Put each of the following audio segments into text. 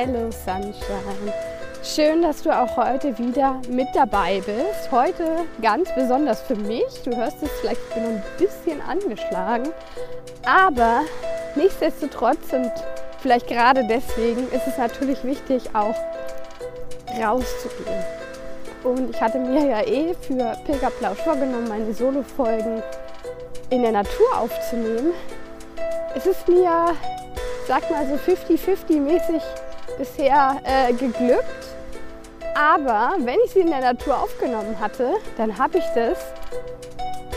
Hello Sunshine. Schön, dass du auch heute wieder mit dabei bist. Heute ganz besonders für mich. Du hörst es vielleicht, ich bin ein bisschen angeschlagen. Aber nichtsdestotrotz und vielleicht gerade deswegen ist es natürlich wichtig, auch rauszugehen. Und ich hatte mir ja eh für Pilgerplausch vorgenommen, meine Solo-Folgen in der Natur aufzunehmen. Es ist mir, sag mal so 50-50 mäßig bisher äh, geglückt. Aber wenn ich sie in der Natur aufgenommen hatte, dann habe ich das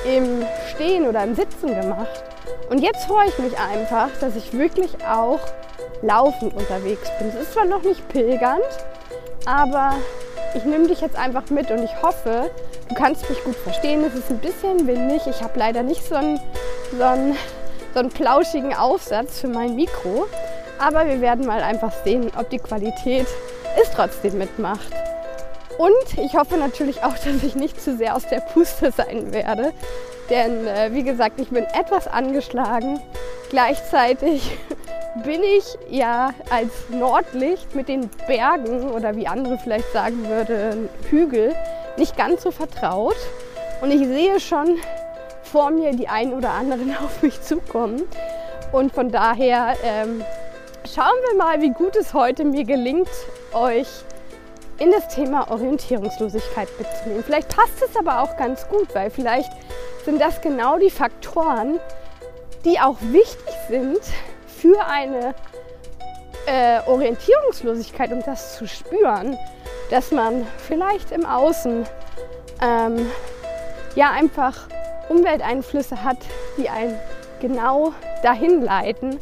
im Stehen oder im Sitzen gemacht. Und jetzt freue ich mich einfach, dass ich wirklich auch laufend unterwegs bin. Es ist zwar noch nicht pilgernd, aber ich nehme dich jetzt einfach mit und ich hoffe, du kannst mich gut verstehen. Es ist ein bisschen windig. Ich habe leider nicht so einen, so, einen, so einen plauschigen Aufsatz für mein Mikro. Aber wir werden mal einfach sehen, ob die Qualität es trotzdem mitmacht. Und ich hoffe natürlich auch, dass ich nicht zu sehr aus der Puste sein werde. Denn äh, wie gesagt, ich bin etwas angeschlagen. Gleichzeitig bin ich ja als Nordlicht mit den Bergen oder wie andere vielleicht sagen würden, Hügel nicht ganz so vertraut. Und ich sehe schon vor mir die einen oder anderen auf mich zukommen. Und von daher ähm, Schauen wir mal, wie gut es heute mir gelingt, euch in das Thema Orientierungslosigkeit mitzunehmen. Vielleicht passt es aber auch ganz gut, weil vielleicht sind das genau die Faktoren, die auch wichtig sind für eine äh, Orientierungslosigkeit, um das zu spüren, dass man vielleicht im Außen ähm, ja einfach Umwelteinflüsse hat, die einen genau dahin leiten,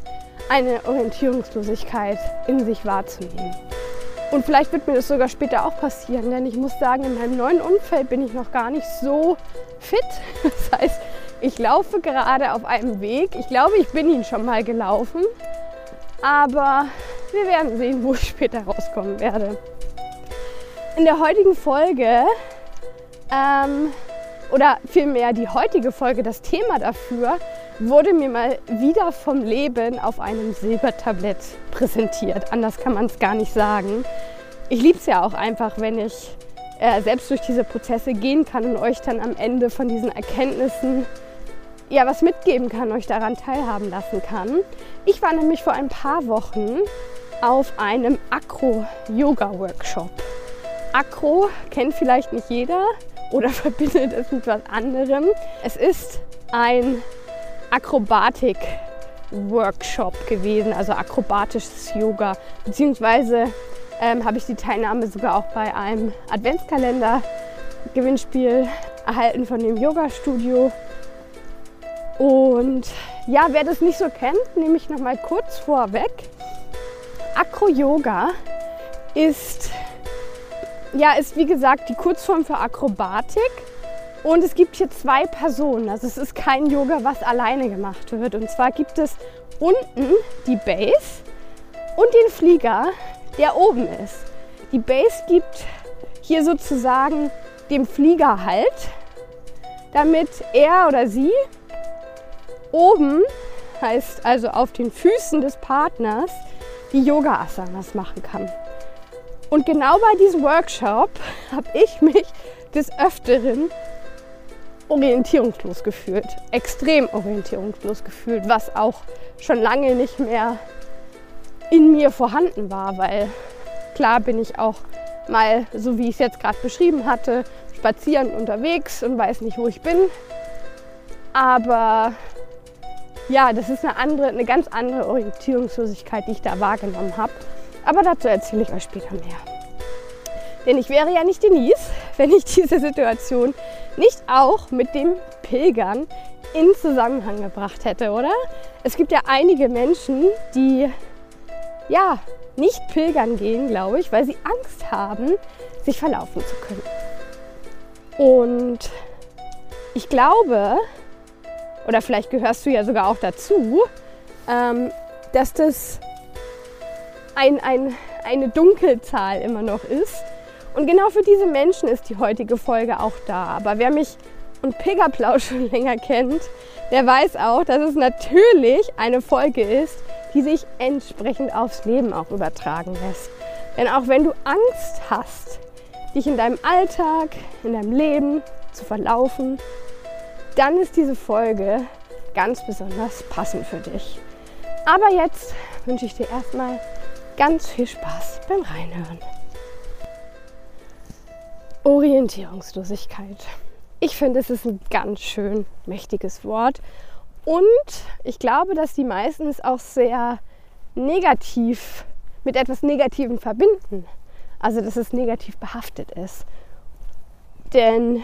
eine Orientierungslosigkeit in sich wahrzunehmen. Und vielleicht wird mir das sogar später auch passieren, denn ich muss sagen, in meinem neuen Umfeld bin ich noch gar nicht so fit. Das heißt, ich laufe gerade auf einem Weg. Ich glaube, ich bin ihn schon mal gelaufen. Aber wir werden sehen, wo ich später rauskommen werde. In der heutigen Folge, ähm, oder vielmehr die heutige Folge, das Thema dafür wurde mir mal wieder vom Leben auf einem Silbertablett präsentiert. Anders kann man es gar nicht sagen. Ich liebe es ja auch einfach, wenn ich äh, selbst durch diese Prozesse gehen kann und euch dann am Ende von diesen Erkenntnissen ja was mitgeben kann, euch daran teilhaben lassen kann. Ich war nämlich vor ein paar Wochen auf einem Akro-Yoga-Workshop. Akro kennt vielleicht nicht jeder oder verbindet es mit was anderem. Es ist ein Akrobatik-Workshop gewesen, also akrobatisches Yoga. Beziehungsweise ähm, habe ich die Teilnahme sogar auch bei einem Adventskalender-Gewinnspiel erhalten von dem Yoga-Studio. Und ja, wer das nicht so kennt, nehme ich noch mal kurz vorweg. Acro-Yoga ist, ja, ist wie gesagt die Kurzform für Akrobatik. Und es gibt hier zwei Personen. Also es ist kein Yoga, was alleine gemacht wird. Und zwar gibt es unten die Base und den Flieger, der oben ist. Die Base gibt hier sozusagen dem Flieger Halt, damit er oder sie oben, heißt also auf den Füßen des Partners, die Yoga-Asanas machen kann. Und genau bei diesem Workshop habe ich mich des Öfteren orientierungslos gefühlt, extrem orientierungslos gefühlt, was auch schon lange nicht mehr in mir vorhanden war, weil klar bin ich auch mal, so wie ich es jetzt gerade beschrieben hatte, spazieren unterwegs und weiß nicht, wo ich bin. Aber ja, das ist eine andere, eine ganz andere Orientierungslosigkeit, die ich da wahrgenommen habe. Aber dazu erzähle ich euch später mehr. Denn ich wäre ja nicht Denise, wenn ich diese Situation nicht auch mit dem Pilgern in Zusammenhang gebracht hätte, oder? Es gibt ja einige Menschen, die ja, nicht pilgern gehen, glaube ich, weil sie Angst haben, sich verlaufen zu können. Und ich glaube, oder vielleicht gehörst du ja sogar auch dazu, ähm, dass das ein, ein, eine Dunkelzahl immer noch ist. Und genau für diese Menschen ist die heutige Folge auch da. Aber wer mich und Pigaplau schon länger kennt, der weiß auch, dass es natürlich eine Folge ist, die sich entsprechend aufs Leben auch übertragen lässt. Denn auch wenn du Angst hast, dich in deinem Alltag, in deinem Leben zu verlaufen, dann ist diese Folge ganz besonders passend für dich. Aber jetzt wünsche ich dir erstmal ganz viel Spaß beim Reinhören. Orientierungslosigkeit. Ich finde, es ist ein ganz schön mächtiges Wort. Und ich glaube, dass die meisten es auch sehr negativ mit etwas Negativem verbinden. Also, dass es negativ behaftet ist. Denn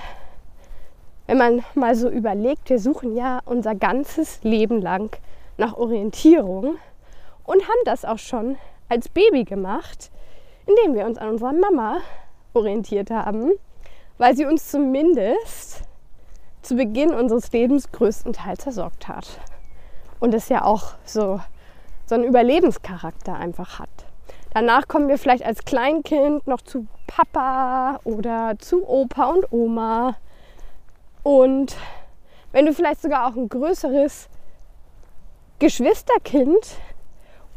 wenn man mal so überlegt, wir suchen ja unser ganzes Leben lang nach Orientierung und haben das auch schon als Baby gemacht, indem wir uns an unserer Mama orientiert haben, weil sie uns zumindest zu Beginn unseres Lebens größtenteils versorgt hat. Und es ja auch so, so einen Überlebenscharakter einfach hat. Danach kommen wir vielleicht als Kleinkind noch zu Papa oder zu Opa und Oma. Und wenn du vielleicht sogar auch ein größeres Geschwisterkind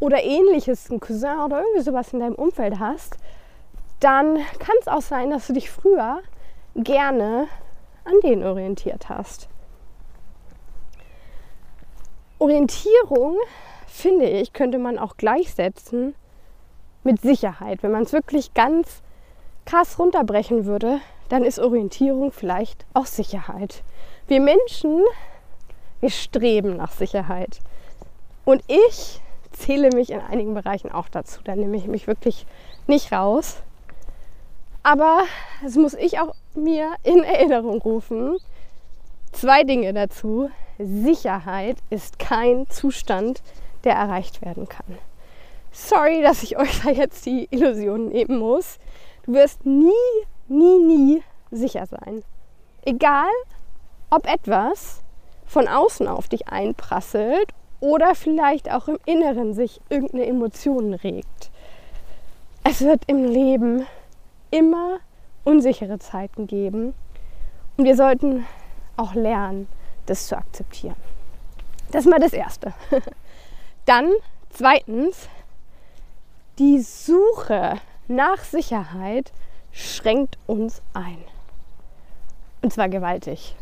oder ähnliches, ein Cousin oder irgendwie sowas in deinem Umfeld hast, dann kann es auch sein, dass du dich früher gerne an den orientiert hast. Orientierung, finde ich, könnte man auch gleichsetzen mit Sicherheit. Wenn man es wirklich ganz krass runterbrechen würde, dann ist Orientierung vielleicht auch Sicherheit. Wir Menschen, wir streben nach Sicherheit. Und ich zähle mich in einigen Bereichen auch dazu. Da nehme ich mich wirklich nicht raus. Aber das muss ich auch mir in Erinnerung rufen. Zwei Dinge dazu. Sicherheit ist kein Zustand, der erreicht werden kann. Sorry, dass ich euch da jetzt die Illusion nehmen muss. Du wirst nie, nie, nie sicher sein. Egal, ob etwas von außen auf dich einprasselt oder vielleicht auch im Inneren sich irgendeine Emotion regt. Es wird im Leben immer unsichere Zeiten geben und wir sollten auch lernen, das zu akzeptieren. Das ist mal das Erste. Dann zweitens, die Suche nach Sicherheit schränkt uns ein. Und zwar gewaltig.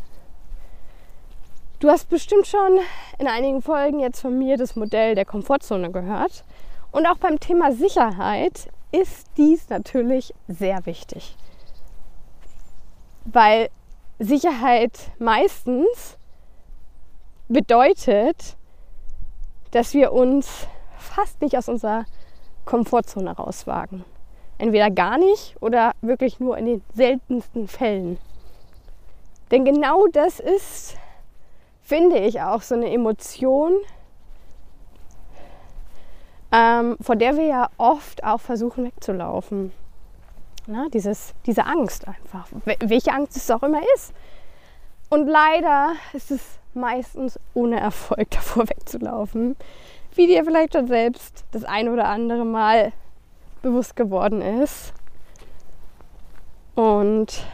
Du hast bestimmt schon in einigen Folgen jetzt von mir das Modell der Komfortzone gehört. Und auch beim Thema Sicherheit ist dies natürlich sehr wichtig. Weil Sicherheit meistens bedeutet, dass wir uns fast nicht aus unserer Komfortzone rauswagen. Entweder gar nicht oder wirklich nur in den seltensten Fällen. Denn genau das ist, finde ich, auch so eine Emotion, ähm, vor der wir ja oft auch versuchen wegzulaufen. Na, dieses, diese Angst einfach, welche Angst es auch immer ist. Und leider ist es meistens ohne Erfolg davor wegzulaufen, wie dir vielleicht schon selbst das ein oder andere Mal bewusst geworden ist. Und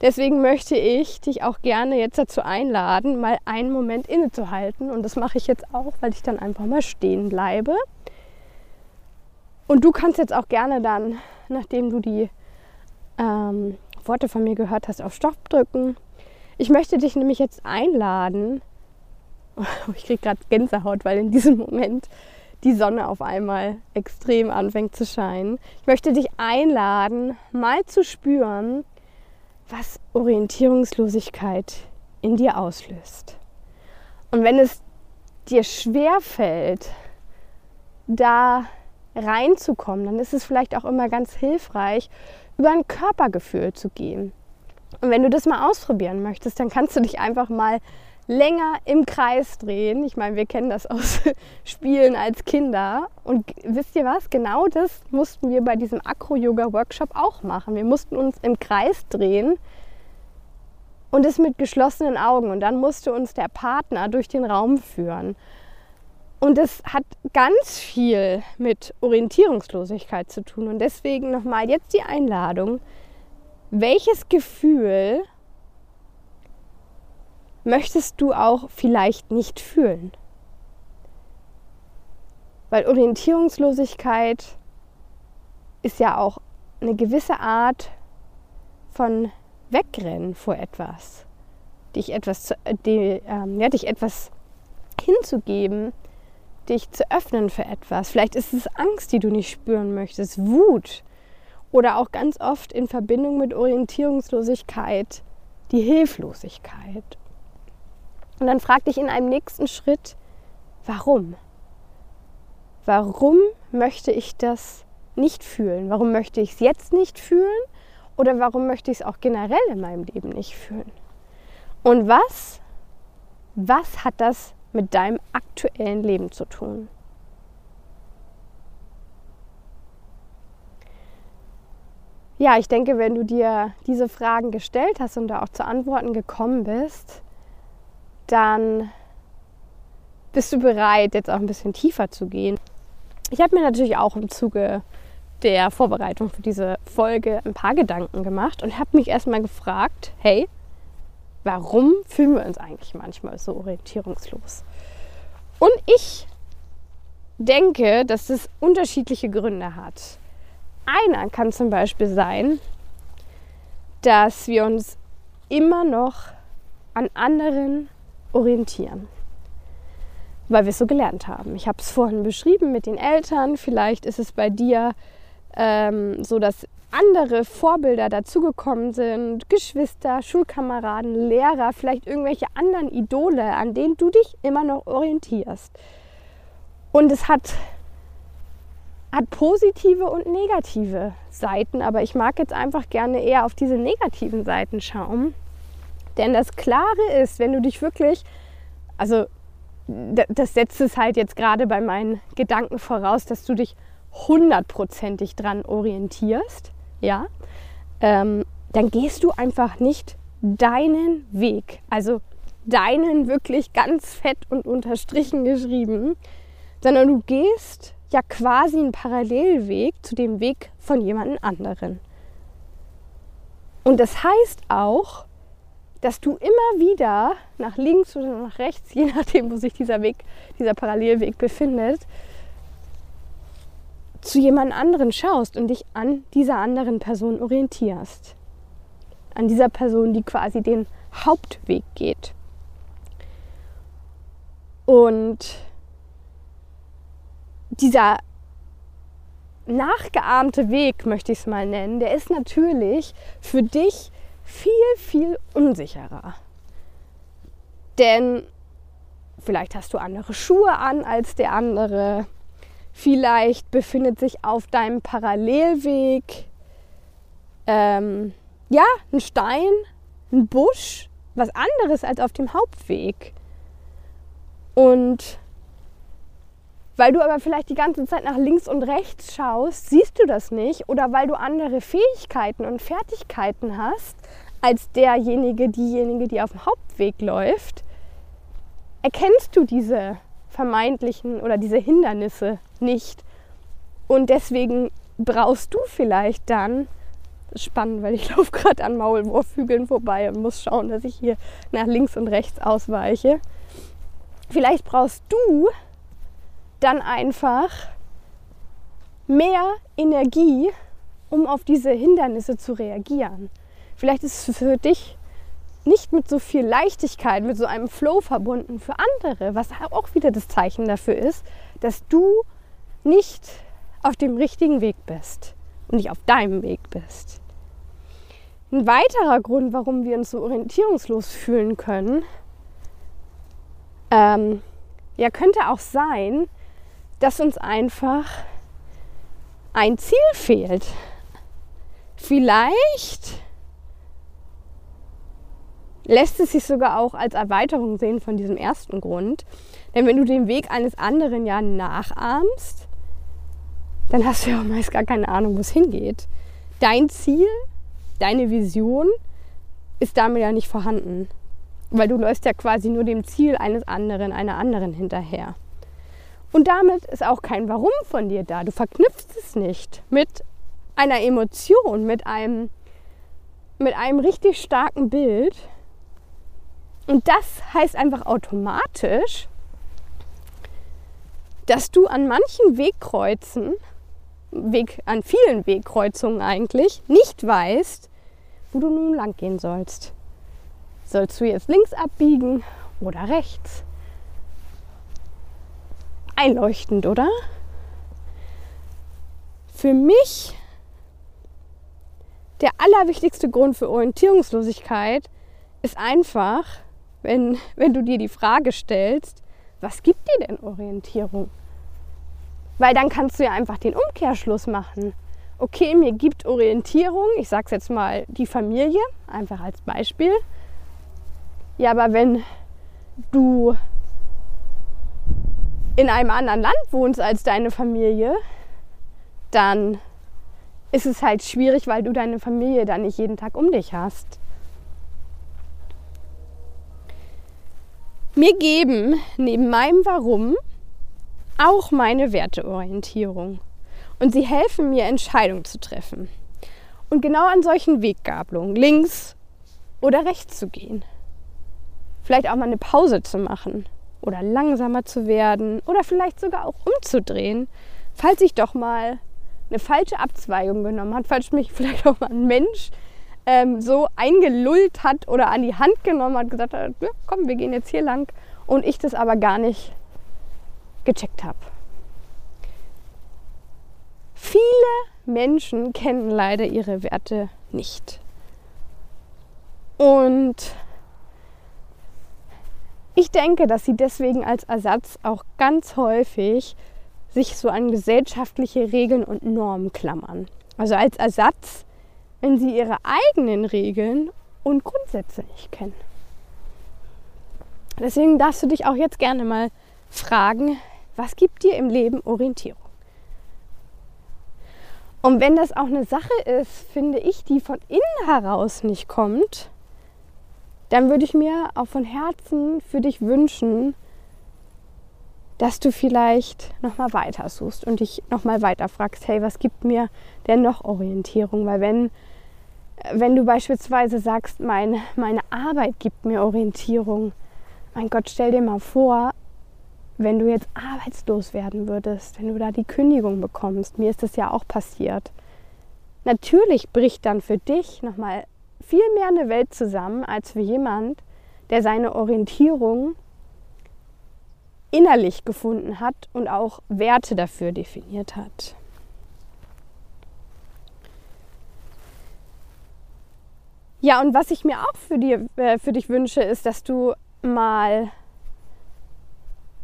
deswegen möchte ich dich auch gerne jetzt dazu einladen, mal einen Moment innezuhalten. Und das mache ich jetzt auch, weil ich dann einfach mal stehen bleibe und du kannst jetzt auch gerne dann, nachdem du die ähm, Worte von mir gehört hast, auf Stopp drücken. Ich möchte dich nämlich jetzt einladen. ich kriege gerade Gänsehaut, weil in diesem Moment die Sonne auf einmal extrem anfängt zu scheinen. Ich möchte dich einladen, mal zu spüren, was Orientierungslosigkeit in dir auslöst. Und wenn es dir schwer fällt, da reinzukommen, dann ist es vielleicht auch immer ganz hilfreich, über ein Körpergefühl zu gehen. Und wenn du das mal ausprobieren möchtest, dann kannst du dich einfach mal länger im Kreis drehen. Ich meine, wir kennen das aus Spielen als Kinder. Und wisst ihr was? Genau das mussten wir bei diesem Acro-Yoga-Workshop auch machen. Wir mussten uns im Kreis drehen und es mit geschlossenen Augen. Und dann musste uns der Partner durch den Raum führen. Und es hat ganz viel mit Orientierungslosigkeit zu tun. Und deswegen nochmal jetzt die Einladung. Welches Gefühl möchtest du auch vielleicht nicht fühlen? Weil Orientierungslosigkeit ist ja auch eine gewisse Art von Wegrennen vor etwas. Dich etwas, äh, die, ähm, ja, dich etwas hinzugeben, dich zu öffnen für etwas. Vielleicht ist es Angst, die du nicht spüren möchtest, Wut oder auch ganz oft in Verbindung mit Orientierungslosigkeit die Hilflosigkeit. Und dann frag dich in einem nächsten Schritt, warum? Warum möchte ich das nicht fühlen? Warum möchte ich es jetzt nicht fühlen? Oder warum möchte ich es auch generell in meinem Leben nicht fühlen? Und was, was hat das mit deinem aktuellen Leben zu tun? Ja, ich denke, wenn du dir diese Fragen gestellt hast und da auch zu Antworten gekommen bist, dann bist du bereit, jetzt auch ein bisschen tiefer zu gehen. Ich habe mir natürlich auch im Zuge der Vorbereitung für diese Folge ein paar Gedanken gemacht und habe mich erstmal gefragt, hey, warum fühlen wir uns eigentlich manchmal so orientierungslos? Und ich denke, dass es unterschiedliche Gründe hat. Einer kann zum Beispiel sein, dass wir uns immer noch an anderen orientieren, weil wir es so gelernt haben. Ich habe es vorhin beschrieben mit den Eltern. Vielleicht ist es bei dir ähm, so, dass andere Vorbilder dazugekommen sind, Geschwister, Schulkameraden, Lehrer, vielleicht irgendwelche anderen Idole, an denen du dich immer noch orientierst. Und es hat, hat positive und negative Seiten, aber ich mag jetzt einfach gerne eher auf diese negativen Seiten schauen. Denn das Klare ist, wenn du dich wirklich, also das setzt es halt jetzt gerade bei meinen Gedanken voraus, dass du dich hundertprozentig dran orientierst ja, ähm, dann gehst du einfach nicht deinen Weg, also deinen wirklich ganz fett und unterstrichen geschrieben, sondern du gehst ja quasi einen Parallelweg zu dem Weg von jemand anderen. Und das heißt auch, dass du immer wieder nach links oder nach rechts, je nachdem, wo sich dieser Weg, dieser Parallelweg befindet, zu jemand anderen schaust und dich an dieser anderen Person orientierst. An dieser Person, die quasi den Hauptweg geht. Und dieser nachgeahmte Weg, möchte ich es mal nennen, der ist natürlich für dich viel, viel unsicherer. Denn vielleicht hast du andere Schuhe an als der andere. Vielleicht befindet sich auf deinem Parallelweg ähm, ja, ein Stein, ein Busch, was anderes als auf dem Hauptweg. Und weil du aber vielleicht die ganze Zeit nach links und rechts schaust, siehst du das nicht. Oder weil du andere Fähigkeiten und Fertigkeiten hast als derjenige, diejenige, die auf dem Hauptweg läuft, erkennst du diese vermeintlichen oder diese Hindernisse nicht. Und deswegen brauchst du vielleicht dann, spannend, weil ich laufe gerade an Maulwurfhügeln vorbei und muss schauen, dass ich hier nach links und rechts ausweiche. Vielleicht brauchst du dann einfach mehr Energie, um auf diese Hindernisse zu reagieren. Vielleicht ist es für dich nicht mit so viel Leichtigkeit, mit so einem Flow verbunden für andere, was auch wieder das Zeichen dafür ist, dass du nicht auf dem richtigen Weg bist und nicht auf deinem Weg bist. Ein weiterer Grund, warum wir uns so orientierungslos fühlen können, ähm, ja, könnte auch sein, dass uns einfach ein Ziel fehlt. Vielleicht lässt es sich sogar auch als Erweiterung sehen von diesem ersten Grund. Denn wenn du den Weg eines anderen ja nachahmst, dann hast du ja auch meist gar keine Ahnung, wo es hingeht. Dein Ziel, deine Vision ist damit ja nicht vorhanden. Weil du läufst ja quasi nur dem Ziel eines anderen, einer anderen hinterher. Und damit ist auch kein Warum von dir da. Du verknüpfst es nicht mit einer Emotion, mit einem, mit einem richtig starken Bild. Und das heißt einfach automatisch, dass du an manchen Wegkreuzen, Weg, an vielen Wegkreuzungen eigentlich, nicht weißt, wo du nun lang gehen sollst. Sollst du jetzt links abbiegen oder rechts? Einleuchtend, oder? Für mich der allerwichtigste Grund für Orientierungslosigkeit ist einfach, wenn, wenn du dir die Frage stellst, was gibt dir denn Orientierung? Weil dann kannst du ja einfach den Umkehrschluss machen. Okay, mir gibt Orientierung, ich sage es jetzt mal die Familie, einfach als Beispiel. Ja, aber wenn du in einem anderen Land wohnst als deine Familie, dann ist es halt schwierig, weil du deine Familie dann nicht jeden Tag um dich hast. Mir geben neben meinem Warum auch meine Werteorientierung. Und sie helfen mir, Entscheidungen zu treffen. Und genau an solchen Weggabelungen, links oder rechts zu gehen. Vielleicht auch mal eine Pause zu machen oder langsamer zu werden oder vielleicht sogar auch umzudrehen, falls ich doch mal eine falsche Abzweigung genommen hat, falls mich vielleicht auch mal ein Mensch ähm, so eingelullt hat oder an die Hand genommen hat, gesagt hat, ja, komm, wir gehen jetzt hier lang und ich das aber gar nicht gecheckt habe. Viele Menschen kennen leider ihre Werte nicht. Und ich denke, dass sie deswegen als Ersatz auch ganz häufig sich so an gesellschaftliche Regeln und Normen klammern. Also als Ersatz, wenn sie ihre eigenen Regeln und Grundsätze nicht kennen. Deswegen darfst du dich auch jetzt gerne mal fragen, was gibt dir im Leben Orientierung? Und wenn das auch eine Sache ist, finde ich, die von innen heraus nicht kommt, dann würde ich mir auch von Herzen für dich wünschen, dass du vielleicht nochmal weiter suchst und dich nochmal weiter fragst, hey, was gibt mir denn noch Orientierung? Weil wenn, wenn du beispielsweise sagst, mein, meine Arbeit gibt mir Orientierung, mein Gott, stell dir mal vor, wenn du jetzt arbeitslos werden würdest, wenn du da die Kündigung bekommst, mir ist das ja auch passiert. Natürlich bricht dann für dich nochmal viel mehr eine Welt zusammen als für jemand, der seine Orientierung innerlich gefunden hat und auch Werte dafür definiert hat. Ja, und was ich mir auch für, dir, äh, für dich wünsche, ist, dass du mal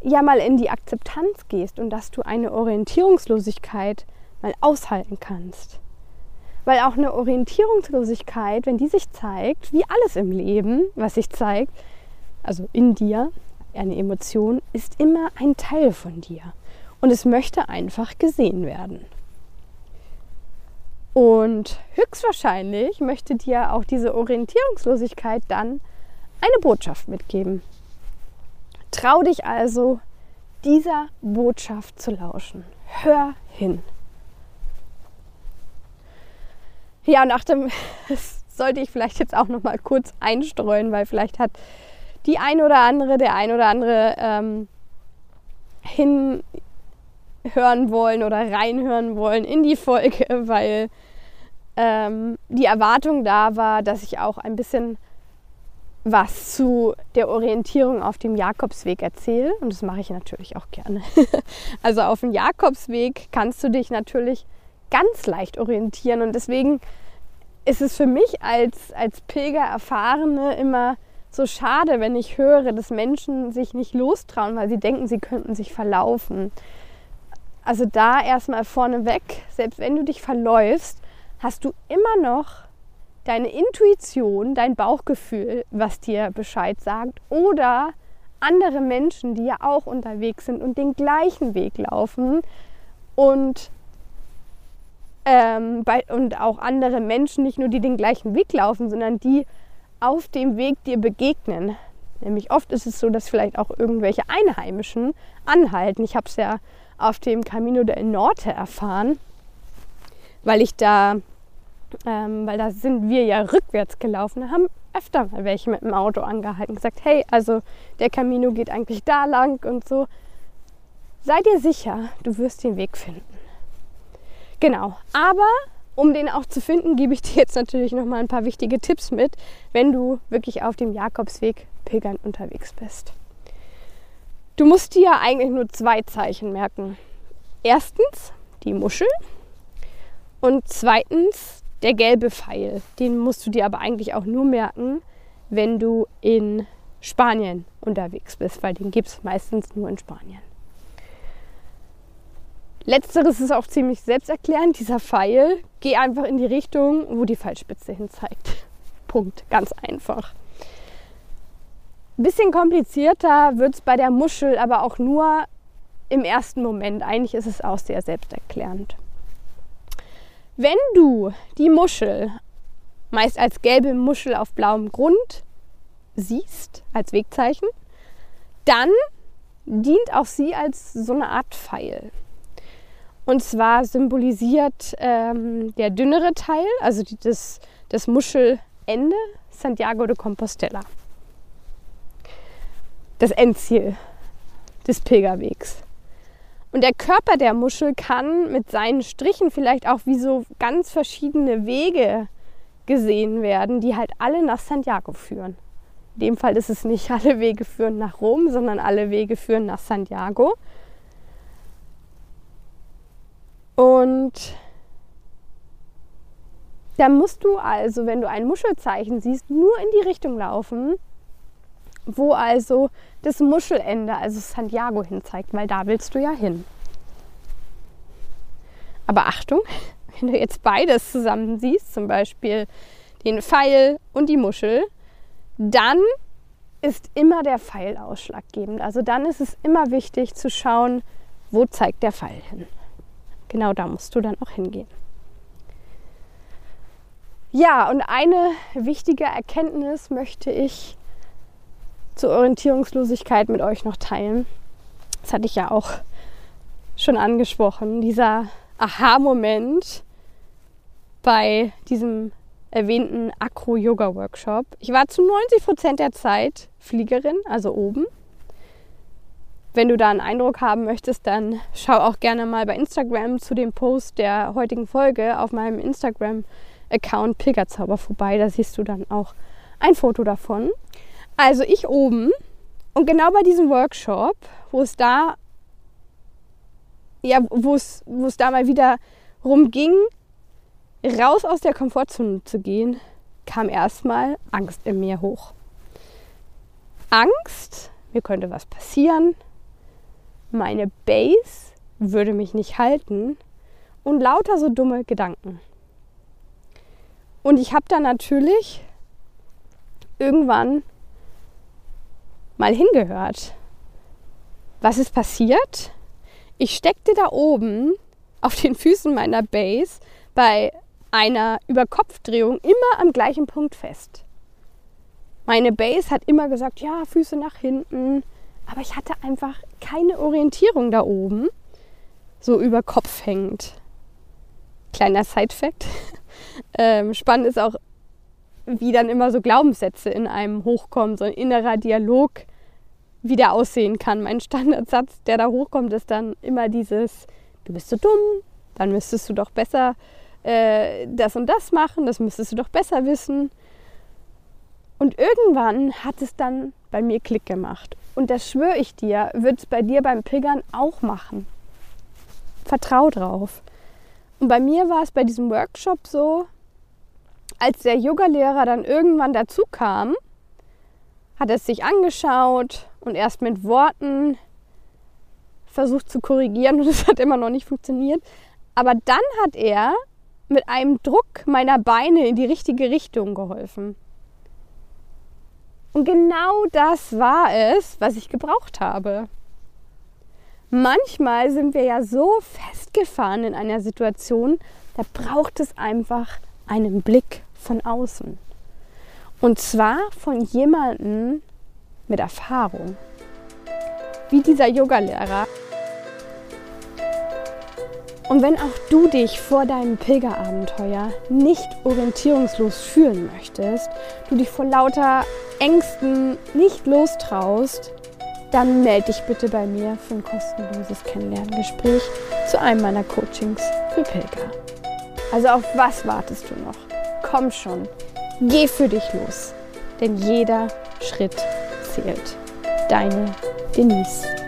ja mal in die Akzeptanz gehst und dass du eine Orientierungslosigkeit mal aushalten kannst. Weil auch eine Orientierungslosigkeit, wenn die sich zeigt, wie alles im Leben, was sich zeigt, also in dir, eine Emotion, ist immer ein Teil von dir. Und es möchte einfach gesehen werden. Und höchstwahrscheinlich möchte dir auch diese Orientierungslosigkeit dann eine Botschaft mitgeben. Trau dich also, dieser Botschaft zu lauschen. Hör hin. Ja, nach dem, sollte ich vielleicht jetzt auch noch mal kurz einstreuen, weil vielleicht hat die ein oder andere, der ein oder andere ähm, hinhören wollen oder reinhören wollen in die Folge, weil ähm, die Erwartung da war, dass ich auch ein bisschen was zu der Orientierung auf dem Jakobsweg erzähle. Und das mache ich natürlich auch gerne. also auf dem Jakobsweg kannst du dich natürlich ganz leicht orientieren. Und deswegen ist es für mich als, als Pilger-Erfahrene immer so schade, wenn ich höre, dass Menschen sich nicht lostrauen, weil sie denken, sie könnten sich verlaufen. Also da erstmal vorneweg, selbst wenn du dich verläufst, hast du immer noch deine Intuition, dein Bauchgefühl, was dir Bescheid sagt oder andere Menschen, die ja auch unterwegs sind und den gleichen Weg laufen und, ähm, bei, und auch andere Menschen, nicht nur die den gleichen Weg laufen, sondern die auf dem Weg dir begegnen. Nämlich oft ist es so, dass vielleicht auch irgendwelche Einheimischen anhalten. Ich habe es ja auf dem Camino del Norte erfahren, weil ich da, ähm, weil da sind wir ja rückwärts gelaufen, haben öfter mal welche mit dem Auto angehalten, gesagt, hey, also der Camino geht eigentlich da lang und so. Sei dir sicher, du wirst den Weg finden. Genau, aber um den auch zu finden, gebe ich dir jetzt natürlich noch mal ein paar wichtige Tipps mit, wenn du wirklich auf dem Jakobsweg pilgern unterwegs bist. Du musst dir eigentlich nur zwei Zeichen merken. Erstens die Muschel und zweitens der gelbe Pfeil. Den musst du dir aber eigentlich auch nur merken, wenn du in Spanien unterwegs bist, weil den gibt es meistens nur in Spanien. Letzteres ist auch ziemlich selbsterklärend. Dieser Pfeil, geh einfach in die Richtung, wo die Pfeilspitze hin zeigt. Punkt. Ganz einfach. Ein bisschen komplizierter wird es bei der Muschel, aber auch nur im ersten Moment. Eigentlich ist es auch sehr selbsterklärend. Wenn du die Muschel meist als gelbe Muschel auf blauem Grund siehst, als Wegzeichen, dann dient auch sie als so eine Art Pfeil. Und zwar symbolisiert ähm, der dünnere Teil, also das, das Muschelende, Santiago de Compostela das Endziel des Pilgerwegs. Und der Körper der Muschel kann mit seinen Strichen vielleicht auch wie so ganz verschiedene Wege gesehen werden, die halt alle nach Santiago führen. In dem Fall ist es nicht alle Wege führen nach Rom, sondern alle Wege führen nach Santiago. Und da musst du also, wenn du ein Muschelzeichen siehst, nur in die Richtung laufen, wo also das Muschelende, also Santiago hinzeigt, weil da willst du ja hin. Aber Achtung, wenn du jetzt beides zusammen siehst, zum Beispiel den Pfeil und die Muschel, dann ist immer der Pfeil ausschlaggebend. Also dann ist es immer wichtig zu schauen, wo zeigt der Pfeil hin. Genau da musst du dann auch hingehen. Ja, und eine wichtige Erkenntnis möchte ich zur Orientierungslosigkeit mit euch noch teilen. Das hatte ich ja auch schon angesprochen. Dieser Aha-Moment bei diesem erwähnten Acro-Yoga-Workshop. Ich war zu 90 Prozent der Zeit Fliegerin, also oben. Wenn du da einen Eindruck haben möchtest, dann schau auch gerne mal bei Instagram zu dem Post der heutigen Folge auf meinem Instagram-Account Pilgerzauber vorbei. Da siehst du dann auch ein Foto davon. Also ich oben und genau bei diesem Workshop, wo es da, ja, wo es, da mal wieder rumging, raus aus der Komfortzone zu gehen, kam erstmal Angst in mir hoch. Angst, mir könnte was passieren, meine Base würde mich nicht halten und lauter so dumme Gedanken. Und ich habe dann natürlich irgendwann mal hingehört. Was ist passiert? Ich steckte da oben auf den Füßen meiner Base bei einer Überkopfdrehung immer am gleichen Punkt fest. Meine Base hat immer gesagt, ja, Füße nach hinten, aber ich hatte einfach keine Orientierung da oben, so über Kopf hängend. Kleiner Side-Fact. ähm, spannend ist auch, wie dann immer so Glaubenssätze in einem hochkommen, so ein innerer Dialog, wie der aussehen kann. Mein Standardsatz, der da hochkommt, ist dann immer dieses, du bist so dumm, dann müsstest du doch besser äh, das und das machen, das müsstest du doch besser wissen. Und irgendwann hat es dann bei mir Klick gemacht. Und das schwöre ich dir, wird es bei dir beim Pilgern auch machen. Vertrau drauf. Und bei mir war es bei diesem Workshop so, als der Yogalehrer dann irgendwann dazu kam, hat er es sich angeschaut und erst mit Worten versucht zu korrigieren und es hat immer noch nicht funktioniert. Aber dann hat er mit einem Druck meiner Beine in die richtige Richtung geholfen. Und genau das war es, was ich gebraucht habe. Manchmal sind wir ja so festgefahren in einer Situation, da braucht es einfach einen Blick von außen. Und zwar von jemandem mit Erfahrung. Wie dieser Yogalehrer. Und wenn auch du dich vor deinem Pilgerabenteuer nicht orientierungslos fühlen möchtest, du dich vor lauter Ängsten nicht lostraust, dann melde dich bitte bei mir für ein kostenloses Kennenlerngespräch zu einem meiner Coachings für Pilger. Also auf was wartest du noch? Komm schon, geh für dich los, denn jeder Schritt zählt. Deine Denise.